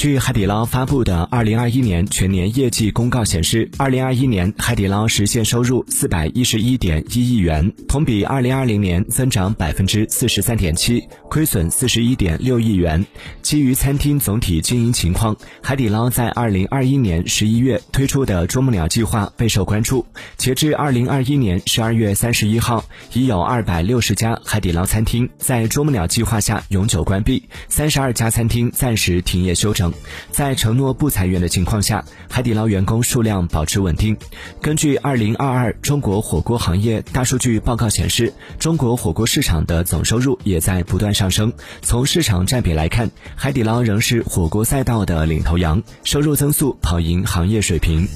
据海底捞发布的二零二一年全年业绩公告显示，二零二一年海底捞实现收入四百一十一点一亿元，同比二零二零年增长百分之四十三点七，亏损四十一点六亿元。基于餐厅总体经营情况，海底捞在二零二一年十一月推出的啄木鸟计划备受关注。截至二零二一年十二月三十一号，已有二百六十家海底捞餐厅在啄木鸟计划下永久关闭，三十二家餐厅暂时停业休整。在承诺不裁员的情况下，海底捞员工数量保持稳定。根据二零二二中国火锅行业大数据报告显示，中国火锅市场的总收入也在不断上升。从市场占比来看，海底捞仍是火锅赛道的领头羊，收入增速跑赢行业水平。